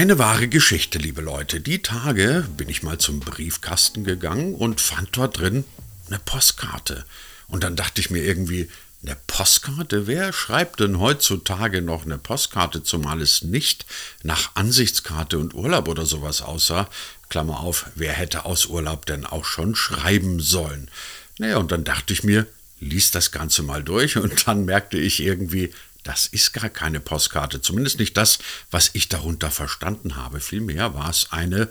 Eine wahre Geschichte, liebe Leute. Die Tage bin ich mal zum Briefkasten gegangen und fand dort drin eine Postkarte. Und dann dachte ich mir irgendwie, eine Postkarte? Wer schreibt denn heutzutage noch eine Postkarte, zumal es nicht nach Ansichtskarte und Urlaub oder sowas aussah? Klammer auf, wer hätte aus Urlaub denn auch schon schreiben sollen? Naja, und dann dachte ich mir, lies das Ganze mal durch und dann merkte ich irgendwie, das ist gar keine Postkarte, zumindest nicht das, was ich darunter verstanden habe. Vielmehr war es eine,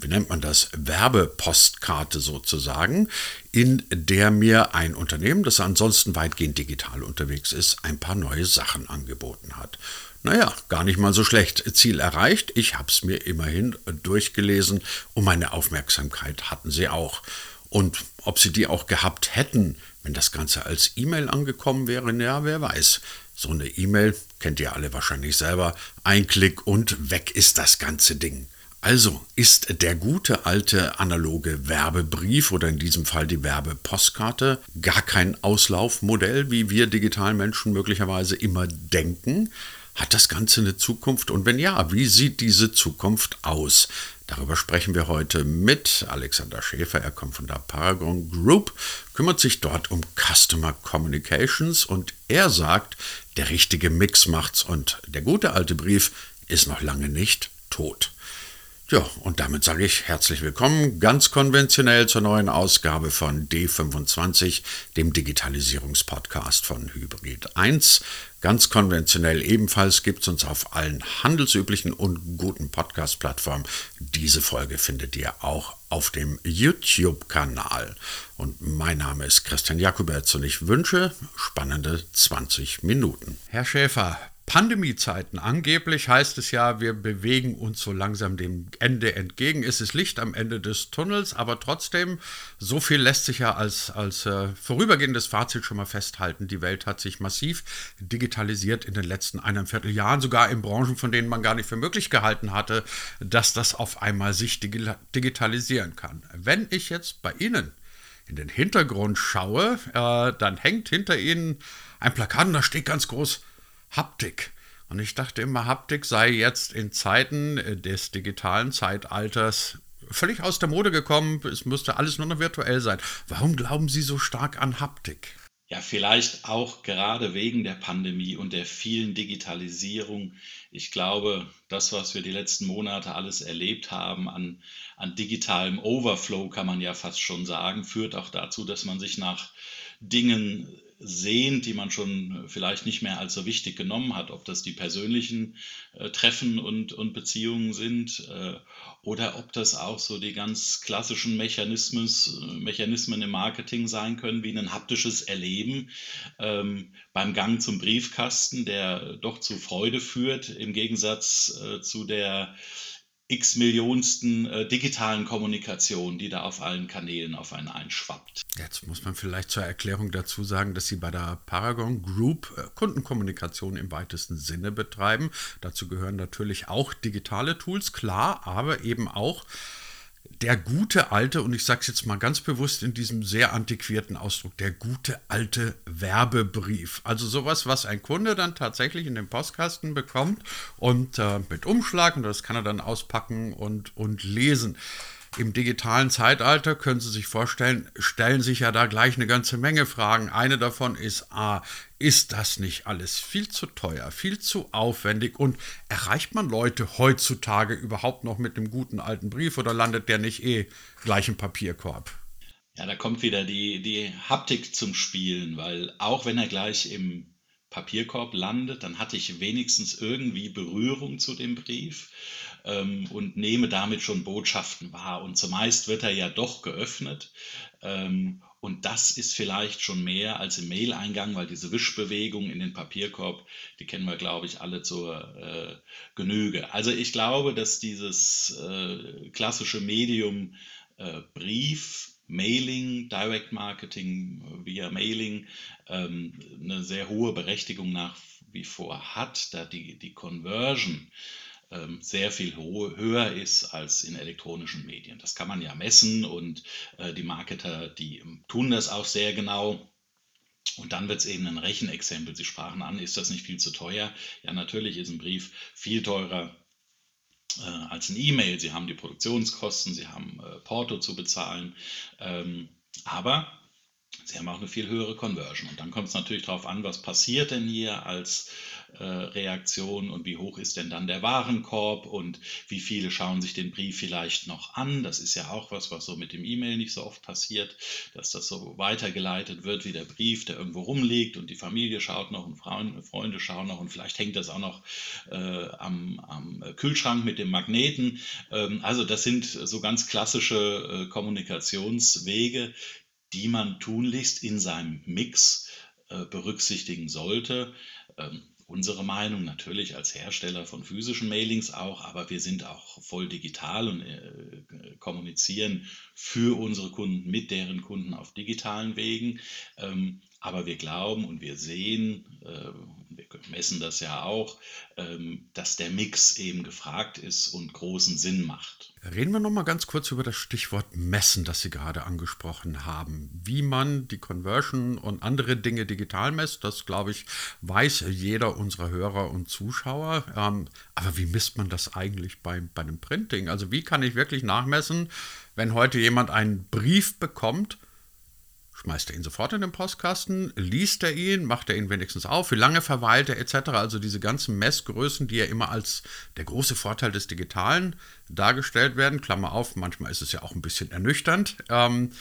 wie nennt man das, Werbepostkarte sozusagen, in der mir ein Unternehmen, das ansonsten weitgehend digital unterwegs ist, ein paar neue Sachen angeboten hat. Naja, gar nicht mal so schlecht. Ziel erreicht. Ich habe es mir immerhin durchgelesen und meine Aufmerksamkeit hatten sie auch. Und ob sie die auch gehabt hätten, wenn das Ganze als E-Mail angekommen wäre, ja, wer weiß. So eine E-Mail kennt ihr alle wahrscheinlich selber. Ein Klick und weg ist das ganze Ding. Also ist der gute alte analoge Werbebrief oder in diesem Fall die Werbepostkarte gar kein Auslaufmodell, wie wir digitalen Menschen möglicherweise immer denken. Hat das Ganze eine Zukunft? Und wenn ja, wie sieht diese Zukunft aus? Darüber sprechen wir heute mit Alexander Schäfer. Er kommt von der Paragon Group, kümmert sich dort um Customer Communications und er sagt, der richtige Mix macht's und der gute alte Brief ist noch lange nicht tot. Ja, und damit sage ich herzlich willkommen ganz konventionell zur neuen Ausgabe von D25, dem Digitalisierungspodcast von Hybrid 1. Ganz konventionell ebenfalls gibt es uns auf allen handelsüblichen und guten Podcast-Plattformen. Diese Folge findet ihr auch auf dem YouTube-Kanal. Und mein Name ist Christian Jakubetz und ich wünsche spannende 20 Minuten. Herr Schäfer, Pandemiezeiten. Angeblich heißt es ja, wir bewegen uns so langsam dem Ende entgegen. Es ist Licht am Ende des Tunnels, aber trotzdem, so viel lässt sich ja als, als äh, vorübergehendes Fazit schon mal festhalten. Die Welt hat sich massiv digitalisiert in den letzten eineinviertel Jahren, sogar in Branchen, von denen man gar nicht für möglich gehalten hatte, dass das auf einmal sich digitalisieren kann. Wenn ich jetzt bei Ihnen in den Hintergrund schaue, äh, dann hängt hinter Ihnen ein Plakat und da steht ganz groß, Haptik. Und ich dachte immer, Haptik sei jetzt in Zeiten äh, des digitalen Zeitalters völlig aus der Mode gekommen. Es müsste alles nur noch virtuell sein. Warum glauben Sie so stark an Haptik? Ja, vielleicht auch gerade wegen der Pandemie und der vielen Digitalisierung. Ich glaube, das, was wir die letzten Monate alles erlebt haben an, an digitalem Overflow, kann man ja fast schon sagen, führt auch dazu, dass man sich nach Dingen sehen, die man schon vielleicht nicht mehr als so wichtig genommen hat, ob das die persönlichen äh, Treffen und, und Beziehungen sind äh, oder ob das auch so die ganz klassischen Mechanismus, Mechanismen im Marketing sein können, wie ein haptisches Erleben ähm, beim Gang zum Briefkasten, der doch zu Freude führt, im Gegensatz äh, zu der x Millionsten äh, digitalen Kommunikation, die da auf allen Kanälen auf einen einschwappt. Jetzt muss man vielleicht zur Erklärung dazu sagen, dass Sie bei der Paragon Group äh, Kundenkommunikation im weitesten Sinne betreiben. Dazu gehören natürlich auch digitale Tools, klar, aber eben auch der gute alte, und ich sage es jetzt mal ganz bewusst in diesem sehr antiquierten Ausdruck, der gute alte Werbebrief. Also sowas, was ein Kunde dann tatsächlich in den Postkasten bekommt und äh, mit Umschlag, und das kann er dann auspacken und, und lesen im digitalen Zeitalter, können Sie sich vorstellen, stellen sich ja da gleich eine ganze Menge Fragen. Eine davon ist, ah, ist das nicht alles viel zu teuer, viel zu aufwendig und erreicht man Leute heutzutage überhaupt noch mit einem guten alten Brief oder landet der nicht eh gleich im Papierkorb? Ja, da kommt wieder die, die Haptik zum Spielen, weil auch wenn er gleich im Papierkorb landet, dann hatte ich wenigstens irgendwie Berührung zu dem Brief ähm, und nehme damit schon Botschaften wahr. Und zumeist wird er ja doch geöffnet. Ähm, und das ist vielleicht schon mehr als im Mail-Eingang, weil diese Wischbewegung in den Papierkorb, die kennen wir, glaube ich, alle zur äh, Genüge. Also ich glaube, dass dieses äh, klassische Medium äh, Brief, Mailing, Direct Marketing via Mailing ähm, eine sehr hohe Berechtigung nach wie vor hat, da die, die Conversion sehr viel höher ist als in elektronischen Medien. Das kann man ja messen und äh, die Marketer, die ähm, tun das auch sehr genau. Und dann wird es eben ein Rechenexempel. Sie sprachen an, ist das nicht viel zu teuer? Ja, natürlich ist ein Brief viel teurer äh, als eine E-Mail. Sie haben die Produktionskosten, Sie haben äh, Porto zu bezahlen. Ähm, aber Sie haben auch eine viel höhere Conversion. Und dann kommt es natürlich darauf an, was passiert denn hier als äh, Reaktion und wie hoch ist denn dann der Warenkorb und wie viele schauen sich den Brief vielleicht noch an. Das ist ja auch was, was so mit dem E-Mail nicht so oft passiert, dass das so weitergeleitet wird wie der Brief, der irgendwo rumliegt und die Familie schaut noch und Freunde, schauen noch und vielleicht hängt das auch noch äh, am, am, Kühlschrank mit dem Magneten. Ähm, also das sind so ganz klassische äh, Kommunikationswege, die man tunlichst in seinem Mix äh, berücksichtigen sollte. Unsere Meinung natürlich als Hersteller von physischen Mailings auch, aber wir sind auch voll digital und äh, kommunizieren für unsere Kunden mit deren Kunden auf digitalen Wegen. Ähm, aber wir glauben und wir sehen, äh, wir messen das ja auch, ähm, dass der Mix eben gefragt ist und großen Sinn macht. Reden wir noch mal ganz kurz über das Stichwort Messen, das Sie gerade angesprochen haben. Wie man die Conversion und andere Dinge digital messt, das glaube ich, weiß jeder unserer Hörer und Zuschauer. Ähm, aber wie misst man das eigentlich bei, bei einem Printing? Also wie kann ich wirklich nachmessen, wenn heute jemand einen Brief bekommt, schmeißt er ihn sofort in den Postkasten, liest er ihn, macht er ihn wenigstens auf, wie lange verweilt er etc. Also diese ganzen Messgrößen, die ja immer als der große Vorteil des Digitalen dargestellt werden, Klammer auf, manchmal ist es ja auch ein bisschen ernüchternd, ähm,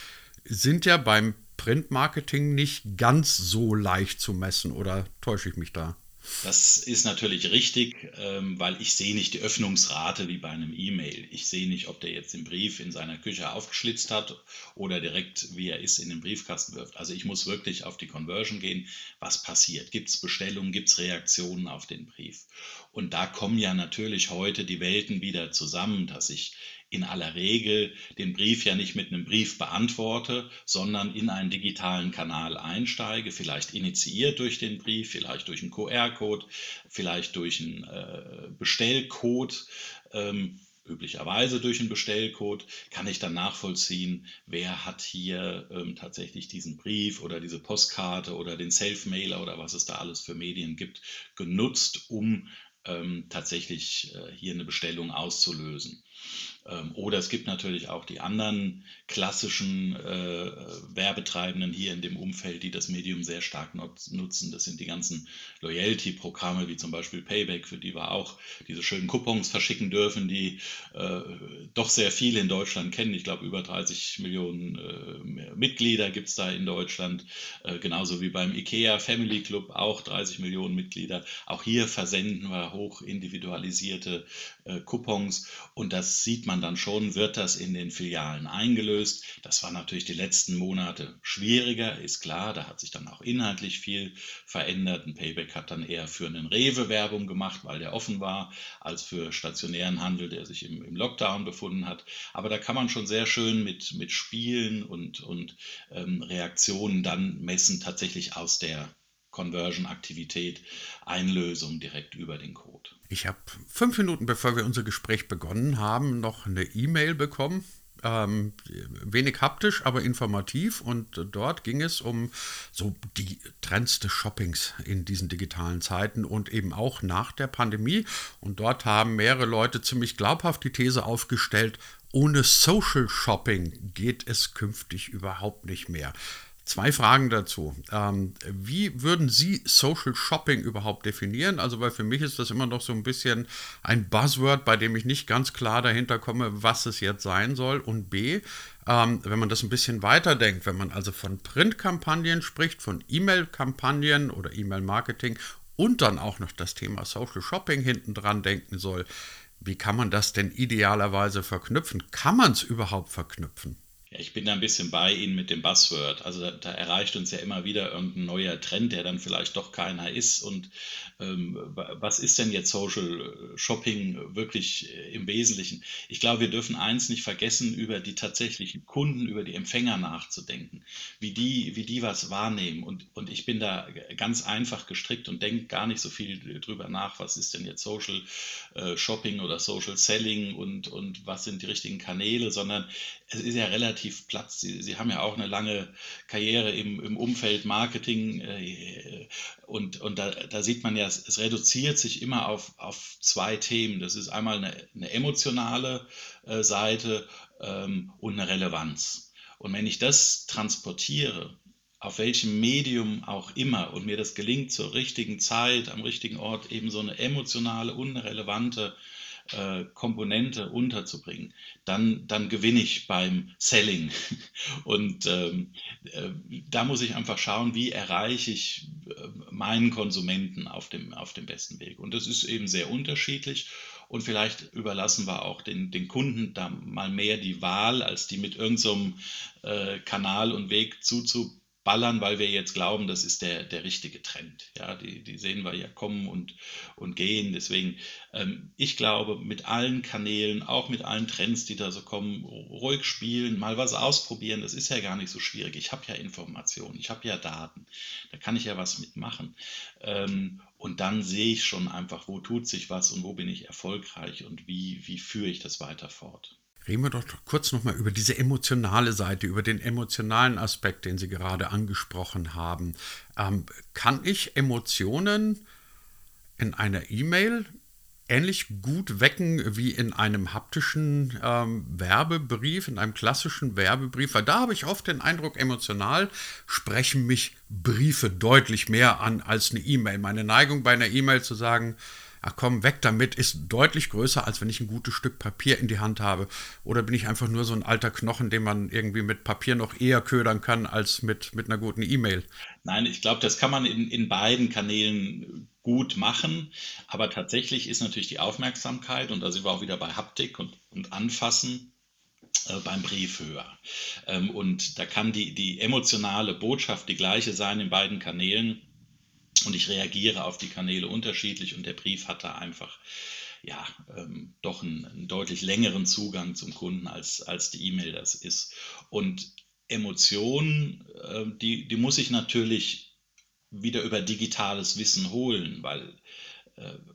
sind ja beim Printmarketing nicht ganz so leicht zu messen oder täusche ich mich da? Das ist natürlich richtig, ähm, weil ich sehe nicht die Öffnungsrate wie bei einem E-Mail. Ich sehe nicht, ob der jetzt den Brief in seiner Küche aufgeschlitzt hat oder direkt, wie er ist, in den Briefkasten wirft. Also ich muss wirklich auf die Conversion gehen. Was passiert? Gibt es Bestellungen? Gibt es Reaktionen auf den Brief? Und da kommen ja natürlich heute die Welten wieder zusammen, dass ich in aller Regel den Brief ja nicht mit einem Brief beantworte, sondern in einen digitalen Kanal einsteige, vielleicht initiiert durch den Brief, vielleicht durch einen QR-Code, vielleicht durch einen äh, Bestellcode. Ähm, üblicherweise durch einen Bestellcode, kann ich dann nachvollziehen, wer hat hier ähm, tatsächlich diesen Brief oder diese Postkarte oder den Self-Mailer oder was es da alles für Medien gibt, genutzt, um ähm, tatsächlich äh, hier eine Bestellung auszulösen. Ähm, oder es gibt natürlich auch die anderen klassischen äh, Werbetreibenden hier in dem Umfeld, die das Medium sehr stark nutzen. Das sind die ganzen Loyalty-Programme, wie zum Beispiel Payback, für die wir auch diese schönen Coupons verschicken dürfen, die äh, doch sehr viele in Deutschland kennen. Ich glaube, über 30 Millionen äh, Mitglieder gibt es da in Deutschland, äh, genauso wie beim IKEA Family Club auch 30 Millionen Mitglieder. Auch hier versenden wir hoch individualisierte äh, Coupons und das sieht man dann schon, wird das in den Filialen eingelöst. Das war natürlich die letzten Monate schwieriger, ist klar, da hat sich dann auch inhaltlich viel verändert. Ein Payback hat dann eher für einen Rewe Werbung gemacht, weil der offen war, als für stationären Handel, der sich im, im Lockdown befunden hat. Aber da kann man schon sehr schön mit, mit Spielen und, und ähm, Reaktionen dann messen, tatsächlich aus der Conversion-Aktivität, Einlösung direkt über den Code. Ich habe fünf Minuten bevor wir unser Gespräch begonnen haben, noch eine E-Mail bekommen. Ähm, wenig haptisch, aber informativ. Und dort ging es um so die Trends des Shoppings in diesen digitalen Zeiten und eben auch nach der Pandemie. Und dort haben mehrere Leute ziemlich glaubhaft die These aufgestellt, ohne Social Shopping geht es künftig überhaupt nicht mehr. Zwei Fragen dazu. Ähm, wie würden Sie Social Shopping überhaupt definieren? Also, weil für mich ist das immer noch so ein bisschen ein Buzzword, bei dem ich nicht ganz klar dahinter komme, was es jetzt sein soll. Und B, ähm, wenn man das ein bisschen weiterdenkt, wenn man also von Printkampagnen spricht, von E-Mail-Kampagnen oder E-Mail-Marketing und dann auch noch das Thema Social Shopping hinten dran denken soll, wie kann man das denn idealerweise verknüpfen? Kann man es überhaupt verknüpfen? Ja, ich bin da ein bisschen bei Ihnen mit dem Buzzword. Also da, da, erreicht uns ja immer wieder irgendein neuer Trend, der dann vielleicht doch keiner ist. Und ähm, was ist denn jetzt Social Shopping wirklich äh, im Wesentlichen? Ich glaube, wir dürfen eins nicht vergessen, über die tatsächlichen Kunden, über die Empfänger nachzudenken, wie die, wie die was wahrnehmen. Und, und ich bin da ganz einfach gestrickt und denke gar nicht so viel drüber nach, was ist denn jetzt Social äh, Shopping oder Social Selling und, und was sind die richtigen Kanäle, sondern es ist ja relativ relativ Platz. Sie, Sie haben ja auch eine lange Karriere im, im Umfeld Marketing äh, und, und da, da sieht man ja, es, es, reduziert sich immer auf, auf zwei Themen. Das ist einmal eine, eine emotionale äh, Seite ähm, und eine Relevanz. Und wenn ich das transportiere, auf welchem Medium auch immer, und mir das gelingt, zur richtigen Zeit, am richtigen Ort eben so eine emotionale, unrelevante äh, Komponente unterzubringen, dann, dann gewinne ich beim Selling. Und ähm, äh, da muss ich einfach schauen, wie erreiche ich äh, meinen Konsumenten auf dem, auf dem besten Weg. Und das ist eben sehr unterschiedlich. Und vielleicht überlassen wir auch den, den Kunden da mal mehr die Wahl, als die mit irgendeinem so äh, Kanal und Weg zuzuballern, weil wir jetzt glauben, das ist der, der richtige Trend. Ja, die, die sehen wir ja kommen und, und gehen. Deswegen, ähm, ich glaube, mit allen Kanälen, auch mit allen Trends, die da so kommen, ruhig spielen, mal was ausprobieren, das ist ja gar nicht so schwierig. Ich habe ja Informationen, ich habe ja Daten, da kann ich ja was mitmachen. Ähm, und dann sehe ich schon einfach, wo tut sich was und wo bin ich erfolgreich und wie, wie führe ich das weiter fort. Reden wir doch kurz nochmal über diese emotionale Seite, über den emotionalen Aspekt, den Sie gerade angesprochen haben. Ähm, kann ich Emotionen in einer E-Mail ähnlich gut wecken wie in einem haptischen ähm, Werbebrief, in einem klassischen Werbebrief, weil da habe ich oft den Eindruck, emotional sprechen mich Briefe deutlich mehr an als eine E-Mail. Meine Neigung bei einer E-Mail zu sagen, ach komm, weg damit, ist deutlich größer, als wenn ich ein gutes Stück Papier in die Hand habe. Oder bin ich einfach nur so ein alter Knochen, den man irgendwie mit Papier noch eher ködern kann als mit, mit einer guten E-Mail? Nein, ich glaube, das kann man in, in beiden Kanälen gut machen. Aber tatsächlich ist natürlich die Aufmerksamkeit, und da sind wir auch wieder bei Haptik und, und Anfassen, äh, beim Brief höher. Ähm, und da kann die, die emotionale Botschaft die gleiche sein in beiden Kanälen. Und ich reagiere auf die Kanäle unterschiedlich und der Brief hat da einfach ja, ähm, doch einen, einen, deutlich längeren Zugang zum Kunden, als, als die E-Mail das ist. Und Emotionen, äh, die, die muss ich natürlich wieder über digitales Wissen holen, weil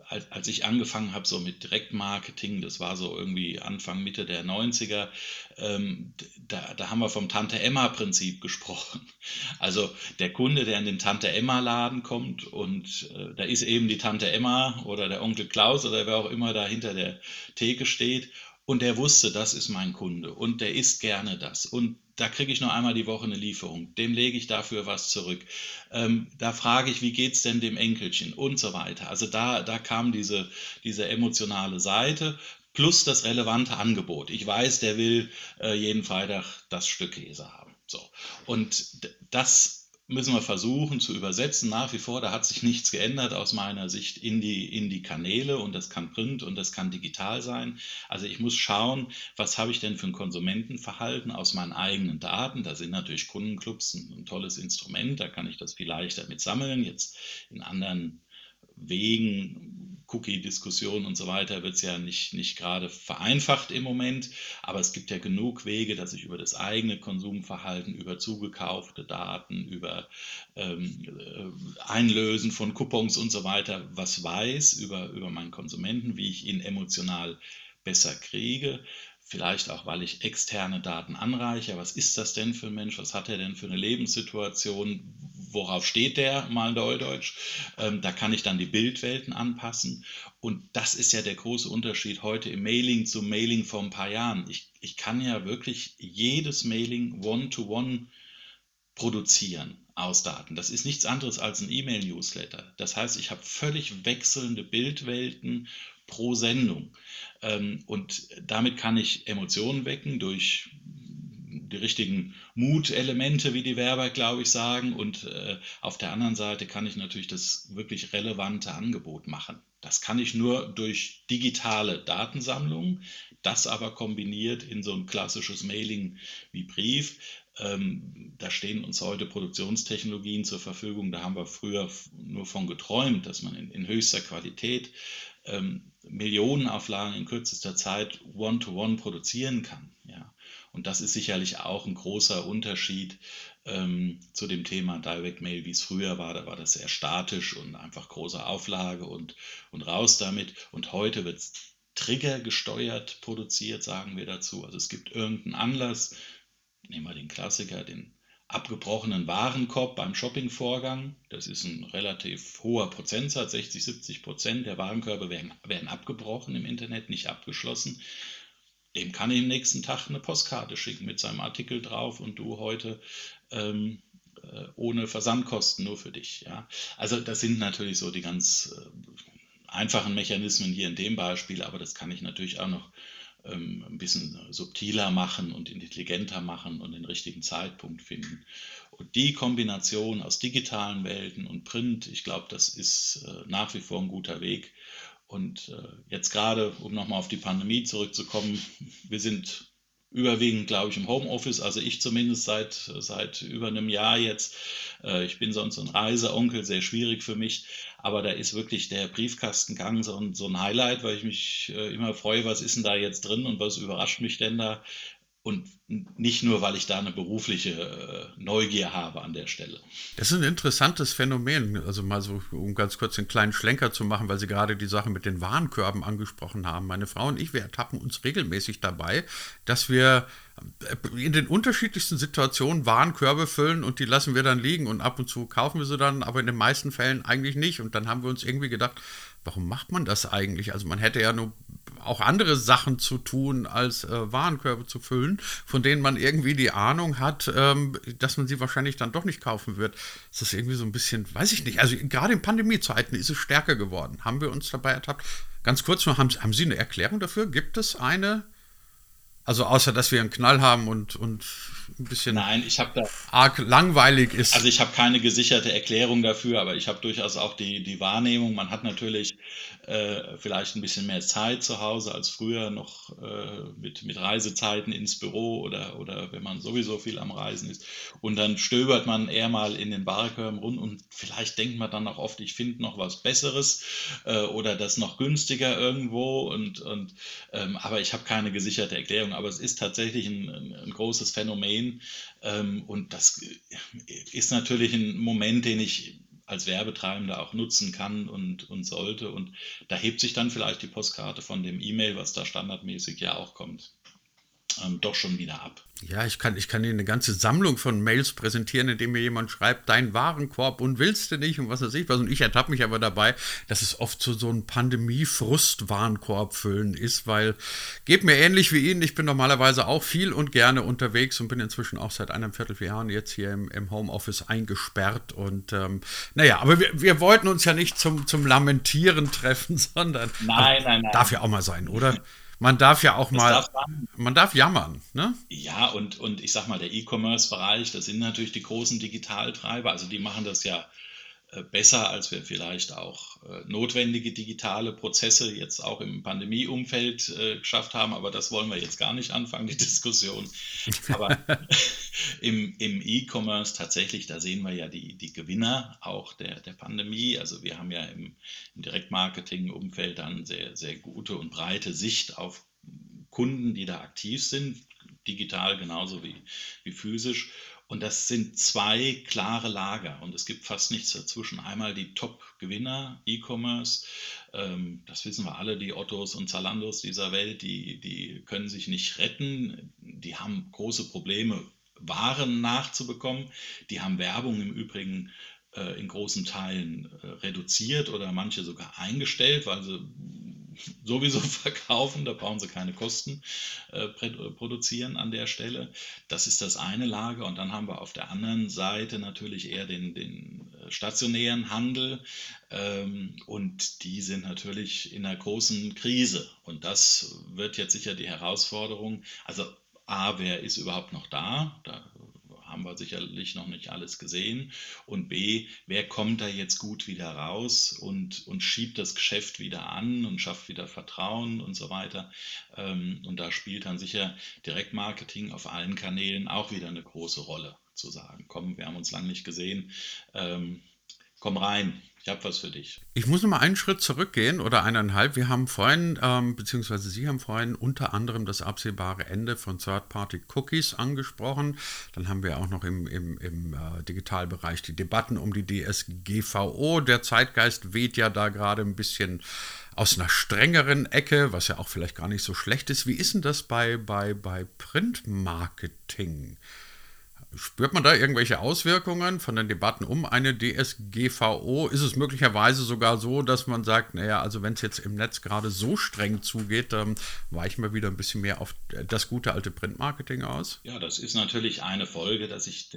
als, als ich angefangen habe so mit Direktmarketing, das war so irgendwie Anfang, Mitte der 90er, ähm, da, da haben wir vom Tante-Emma-Prinzip gesprochen. Also der Kunde, der in den Tante-Emma-Laden kommt und äh, da ist eben die Tante Emma oder der Onkel Klaus oder wer auch immer da hinter der Theke steht und der wusste, das ist mein Kunde und der isst gerne das und da kriege ich nur einmal die Woche eine Lieferung, dem lege ich dafür was zurück. Ähm, da frage ich, wie geht es denn dem Enkelchen und so weiter. Also da, da kam diese, diese emotionale Seite plus das relevante Angebot. Ich weiß, der will äh, jeden Freitag das Stück Käse haben. So. Und das müssen wir versuchen zu übersetzen. Nach wie vor, da hat sich nichts geändert aus meiner Sicht in die, in die Kanäle und das kann Print und das kann digital sein. Also ich muss schauen, was habe ich denn für ein Konsumentenverhalten aus meinen eigenen Daten. Da sind natürlich Kundenclubs ein, ein tolles Instrument, da kann ich das viel leichter mit sammeln. Jetzt in anderen Wegen, Cookie-Diskussion und so weiter, wird es ja nicht, nicht gerade vereinfacht im Moment. Aber es gibt ja genug Wege, dass ich über das eigene Konsumverhalten, über zugekaufte Daten, über ähm, äh, Einlösen von Coupons und so weiter was weiß über, über meinen Konsumenten, wie ich ihn emotional besser kriege. Vielleicht auch, weil ich externe Daten anreiche. Was ist das denn für ein Mensch? Was hat er denn für eine Lebenssituation? Worauf steht der, mal Neudeutsch? Ähm, da kann ich dann die Bildwelten anpassen. Und das ist ja der große Unterschied heute im Mailing zum Mailing vor ein paar Jahren. Ich, ich kann ja wirklich jedes Mailing one-to-one -one produzieren aus Daten. Das ist nichts anderes als ein E-Mail-Newsletter. Das heißt, ich habe völlig wechselnde Bildwelten pro Sendung. Ähm, und damit kann ich Emotionen wecken durch die richtigen Mutelemente, wie die Werber, glaube ich, sagen. Und äh, auf der anderen Seite kann ich natürlich das wirklich relevante Angebot machen. Das kann ich nur durch digitale Datensammlung, das aber kombiniert in so ein klassisches Mailing wie Brief. Ähm, da stehen uns heute Produktionstechnologien zur Verfügung. Da haben wir früher nur von geträumt, dass man in, in höchster Qualität ähm, Millionenauflagen in kürzester Zeit one-to-one -one produzieren kann. Ja. Und das ist sicherlich auch ein großer Unterschied ähm, zu dem Thema Direct Mail, wie es früher war. Da war das sehr statisch und einfach große Auflage und, und raus damit. Und heute wird es triggergesteuert produziert, sagen wir dazu. Also es gibt irgendeinen Anlass, nehmen wir den Klassiker, den abgebrochenen Warenkorb beim Shoppingvorgang. Das ist ein relativ hoher Prozentsatz, 60, 70 Prozent der Warenkörbe werden, werden abgebrochen im Internet, nicht abgeschlossen. Dem kann ich am nächsten Tag eine Postkarte schicken mit seinem Artikel drauf und du heute ähm, äh, ohne Versandkosten nur für dich. Ja? Also das sind natürlich so die ganz äh, einfachen Mechanismen hier in dem Beispiel, aber das kann ich natürlich auch noch ähm, ein bisschen subtiler machen und intelligenter machen und den richtigen Zeitpunkt finden. Und die Kombination aus digitalen Welten und Print, ich glaube, das ist äh, nach wie vor ein guter Weg. Und äh, jetzt gerade, um nochmal auf die Pandemie zurückzukommen, wir sind überwiegend, glaube ich, im Homeoffice, also ich zumindest seit, seit über einem Jahr jetzt. Äh, ich bin sonst ein Reiseonkel, sehr schwierig für mich, aber da ist wirklich der Briefkastengang so ein, so ein Highlight, weil ich mich äh, immer freue, was ist denn da jetzt drin und was überrascht mich denn da? Und nicht nur, weil ich da eine berufliche äh, Neugier habe an der Stelle. Das ist ein interessantes Phänomen. Also mal so, um ganz kurz einen kleinen Schlenker zu machen, weil Sie gerade die Sache mit den Warenkörben angesprochen haben. Meine Frau und ich, wir ertappen uns regelmäßig dabei, dass wir äh, in den unterschiedlichsten Situationen Warenkörbe füllen und die lassen wir dann liegen und ab und zu kaufen wir sie dann, aber in den meisten Fällen eigentlich nicht. Und dann haben wir uns irgendwie gedacht, warum macht man das eigentlich? Also man hätte ja nur auch andere Sachen zu tun, als äh, Warenkörbe zu füllen, von denen man irgendwie die Ahnung hat, ähm, dass man sie wahrscheinlich dann doch nicht kaufen wird. Das ist irgendwie so ein bisschen, weiß ich nicht. Also gerade in Pandemiezeiten ist es stärker geworden. Haben wir uns dabei ertappt? Ganz kurz noch, haben, haben Sie eine Erklärung dafür? Gibt es eine? Also außer, dass wir einen Knall haben und, und ein bisschen Nein, ich da, arg langweilig ist. Also ich habe keine gesicherte Erklärung dafür, aber ich habe durchaus auch die, die Wahrnehmung, man hat natürlich äh, vielleicht ein bisschen mehr Zeit zu Hause als früher noch äh, mit, mit Reisezeiten ins Büro oder, oder wenn man sowieso viel am Reisen ist. Und dann stöbert man eher mal in den Barkörben rund und vielleicht denkt man dann auch oft, ich finde noch was Besseres äh, oder das noch günstiger irgendwo. Und, und, ähm, aber ich habe keine gesicherte Erklärung. Aber es ist tatsächlich ein, ein, großes Phänomen. Ähm, und das ist natürlich ein Moment, den ich als Werbetreibender auch nutzen kann und, und sollte. Und da hebt sich dann vielleicht die Postkarte von dem E-Mail, was da standardmäßig ja auch kommt, ähm, doch schon wieder ab. Ja, ich kann, ich kann Ihnen eine ganze Sammlung von Mails präsentieren, indem mir jemand schreibt, dein Warenkorb und willst du nicht und was weiß ich was. Und ich ertappe mich aber dabei, dass es oft so, so ein Pandemie-Frust-Warenkorb füllen ist, weil geht mir ähnlich wie Ihnen. Ich bin normalerweise auch viel und gerne unterwegs und bin inzwischen auch seit einem Vierteljahr jetzt hier im, im Homeoffice eingesperrt. Und ähm, naja, aber wir, wir wollten uns ja nicht zum, zum Lamentieren treffen, sondern nein, nein, nein. darf ja auch mal sein, oder? Man darf ja auch mal, darf man darf jammern, ne? Ja, und, und ich sag mal, der E-Commerce-Bereich, das sind natürlich die großen Digitaltreiber, also die machen das ja besser, als wir vielleicht auch äh, notwendige digitale Prozesse jetzt auch im Pandemieumfeld äh, geschafft haben. Aber das wollen wir jetzt gar nicht anfangen, die Diskussion. Aber im, im E-Commerce tatsächlich, da sehen wir ja die, die Gewinner auch der, der Pandemie. Also wir haben ja im, im Direktmarketing-Umfeld dann sehr, sehr gute und breite Sicht auf Kunden, die da aktiv sind, digital genauso wie, wie physisch. Und das sind zwei klare Lager und es gibt fast nichts dazwischen. Einmal die Top-Gewinner, E-Commerce, ähm, das wissen wir alle, die Ottos und Zalandos dieser Welt, die, die können sich nicht retten, die haben große Probleme, Waren nachzubekommen. Die haben Werbung im Übrigen äh, in großen Teilen äh, reduziert oder manche sogar eingestellt, weil sie sowieso verkaufen, da brauchen sie keine Kosten äh, produzieren an der Stelle. Das ist das eine Lager. Und dann haben wir auf der anderen Seite natürlich eher den, den äh, stationären Handel. Ähm, und die sind natürlich in einer großen Krise. Und das wird jetzt sicher die Herausforderung. Also A, wer ist überhaupt noch da? Da haben wir sicherlich noch nicht alles gesehen. Und B, wer kommt da jetzt gut wieder raus und, und schiebt das Geschäft wieder an und schafft wieder Vertrauen und so weiter. Ähm, und da spielt dann sicher Direktmarketing auf allen Kanälen auch wieder eine große Rolle zu sagen, komm, wir haben uns lange nicht gesehen. Komm rein, ich habe was für dich. Ich muss noch mal einen Schritt zurückgehen oder eineinhalb. Wir haben vorhin, ähm, beziehungsweise Sie haben vorhin unter anderem das absehbare Ende von Third-Party-Cookies angesprochen. Dann haben wir auch noch im, im, im äh, Digitalbereich die Debatten um die DSGVO. Der Zeitgeist weht ja da gerade ein bisschen aus einer strengeren Ecke, was ja auch vielleicht gar nicht so schlecht ist. Wie ist denn das bei, bei, bei Printmarketing? Spürt man da irgendwelche Auswirkungen von den Debatten um eine DSGVO? Ist es möglicherweise sogar so, dass man sagt, naja, also wenn es jetzt im Netz gerade so streng zugeht, dann weichen wir wieder ein bisschen mehr auf das gute alte Printmarketing aus? Ja, das ist natürlich eine Folge, dass ich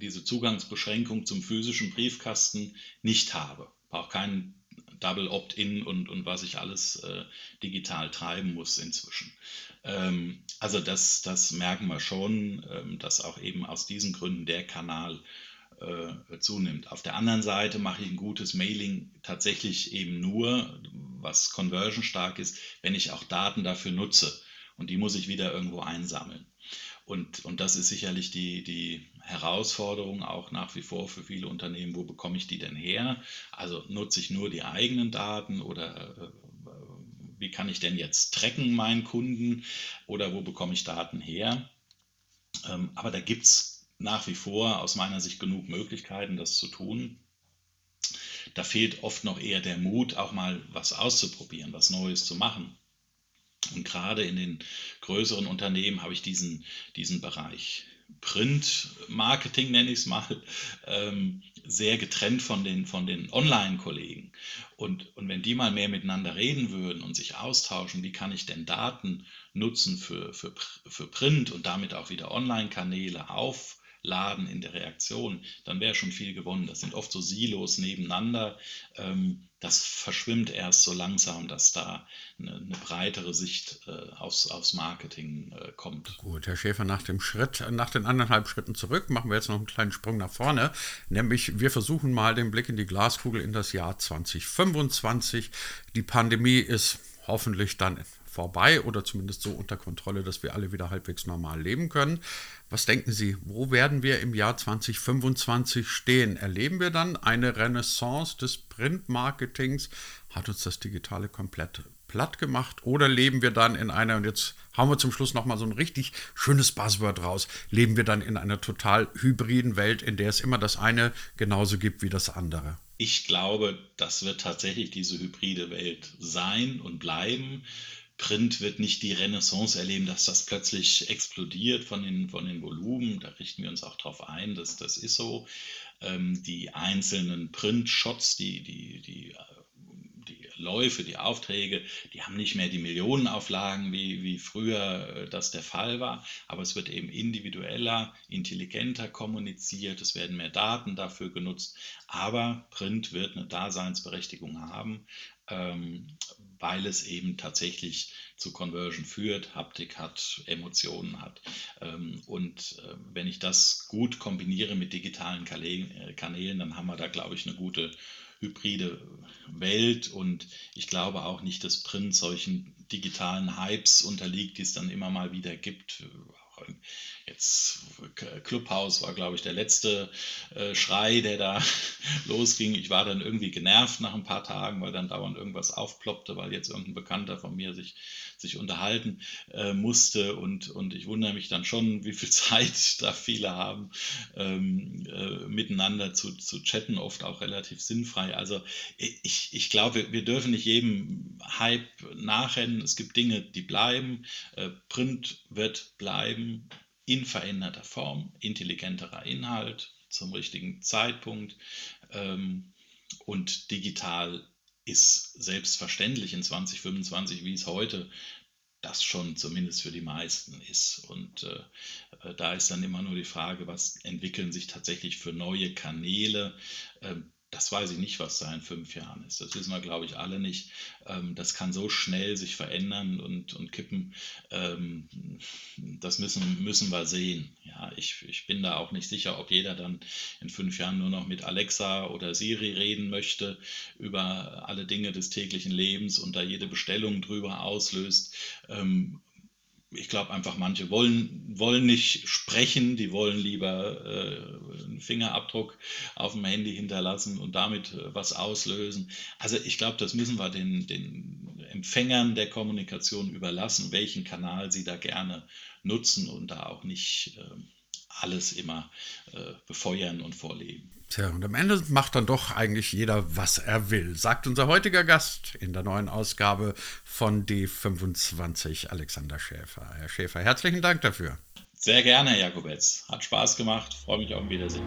diese Zugangsbeschränkung zum physischen Briefkasten nicht habe. Auch keinen Double Opt-in und, und was ich alles äh, digital treiben muss inzwischen. Ähm, also das, das merken wir schon, ähm, dass auch eben aus diesen Gründen der Kanal äh, zunimmt. Auf der anderen Seite mache ich ein gutes Mailing tatsächlich eben nur, was conversion stark ist, wenn ich auch Daten dafür nutze. Und die muss ich wieder irgendwo einsammeln. Und, und das ist sicherlich die, die Herausforderung auch nach wie vor für viele Unternehmen, wo bekomme ich die denn her? Also nutze ich nur die eigenen Daten oder äh, wie kann ich denn jetzt tracken meinen Kunden oder wo bekomme ich Daten her? Ähm, aber da gibt es nach wie vor aus meiner Sicht genug Möglichkeiten, das zu tun. Da fehlt oft noch eher der Mut, auch mal was auszuprobieren, was Neues zu machen. Und gerade in den größeren Unternehmen habe ich diesen, diesen Bereich Print-Marketing, nenne ich es mal, ähm, sehr getrennt von den, von den Online-Kollegen. Und, und wenn die mal mehr miteinander reden würden und sich austauschen, wie kann ich denn Daten nutzen für, für, für Print und damit auch wieder Online-Kanäle auf laden in der Reaktion, dann wäre schon viel gewonnen. Das sind oft so Silos nebeneinander. Ähm, das verschwimmt erst so langsam, dass da eine, eine breitere Sicht äh, aufs, aufs Marketing äh, kommt. Gut, Herr Schäfer, nach dem Schritt, nach den anderthalb Schritten zurück machen wir jetzt noch einen kleinen Sprung nach vorne. Nämlich, wir versuchen mal den Blick in die Glaskugel in das Jahr 2025. Die Pandemie ist hoffentlich dann vorbei oder zumindest so unter Kontrolle, dass wir alle wieder halbwegs normal leben können. Was denken Sie, wo werden wir im Jahr 2025 stehen? Erleben wir dann eine Renaissance des Printmarketings? Hat uns das Digitale komplett platt gemacht? Oder leben wir dann in einer, und jetzt haben wir zum Schluss nochmal so ein richtig schönes Buzzword raus, leben wir dann in einer total hybriden Welt, in der es immer das eine genauso gibt wie das andere? Ich glaube, das wird tatsächlich diese hybride Welt sein und bleiben. Print wird nicht die Renaissance erleben, dass das plötzlich explodiert von den, von den Volumen. Da richten wir uns auch darauf ein, dass das ist so. Ähm, die einzelnen Print-Shots, die, die, die, die Läufe, die Aufträge, die haben nicht mehr die Millionenauflagen, wie, wie früher äh, das der Fall war. Aber es wird eben individueller, intelligenter kommuniziert. Es werden mehr Daten dafür genutzt. Aber Print wird eine Daseinsberechtigung haben ähm, weil es eben tatsächlich zu Conversion führt, Haptik hat, Emotionen hat. Ähm, und äh, wenn ich das gut kombiniere mit digitalen äh, Kanälen, dann haben wir da, glaube ich, eine gute hybride Welt und ich glaube auch nicht, dass Print solchen digitalen Hypes unterliegt, die es dann immer mal wieder gibt. Jetzt Clubhouse war, glaube ich, der letzte äh, Schrei, der da losging. Ich war dann irgendwie genervt nach ein paar Tagen, weil dann dauernd irgendwas aufploppte, weil jetzt irgendein Bekannter von mir sich, sich unterhalten äh, musste. Und, und ich wundere mich dann schon, wie viel Zeit da viele haben, ähm, äh, miteinander zu, zu chatten, oft auch relativ sinnfrei. Also ich, ich glaube, wir dürfen nicht jedem Hype nachrennen. Es gibt Dinge, die bleiben. Äh, Print wird bleiben in veränderter Form, intelligenterer Inhalt zum richtigen Zeitpunkt ähm, und digital ist selbstverständlich in 2025, wie es heute das schon zumindest für die meisten ist. Und äh, äh, da ist dann immer nur die Frage, was entwickeln sich tatsächlich für neue Kanäle, äh, das weiß ich nicht, was da in fünf Jahren ist. Das wissen wir, glaube ich, alle nicht. Ähm, das kann so schnell sich verändern und, und kippen. Ähm, das müssen, müssen wir sehen. Ja, ich, ich bin da auch nicht sicher, ob jeder dann in fünf Jahren nur noch mit Alexa oder Siri reden möchte über alle Dinge des täglichen Lebens und da jede Bestellung drüber auslöst. Ich glaube einfach, manche wollen, wollen nicht sprechen, die wollen lieber äh, einen Fingerabdruck auf dem Handy hinterlassen und damit äh, was auslösen. Also ich glaube, das müssen wir den, den Empfängern der Kommunikation überlassen, welchen Kanal sie da gerne nutzen und da auch nicht äh, alles immer äh, befeuern und vorleben. Tja, und am Ende macht dann doch eigentlich jeder, was er will, sagt unser heutiger Gast in der neuen Ausgabe von D25, Alexander Schäfer. Herr Schäfer, herzlichen Dank dafür. Sehr gerne, Herr Jakobetz. Hat Spaß gemacht. Freue mich auf ein Wiedersehen.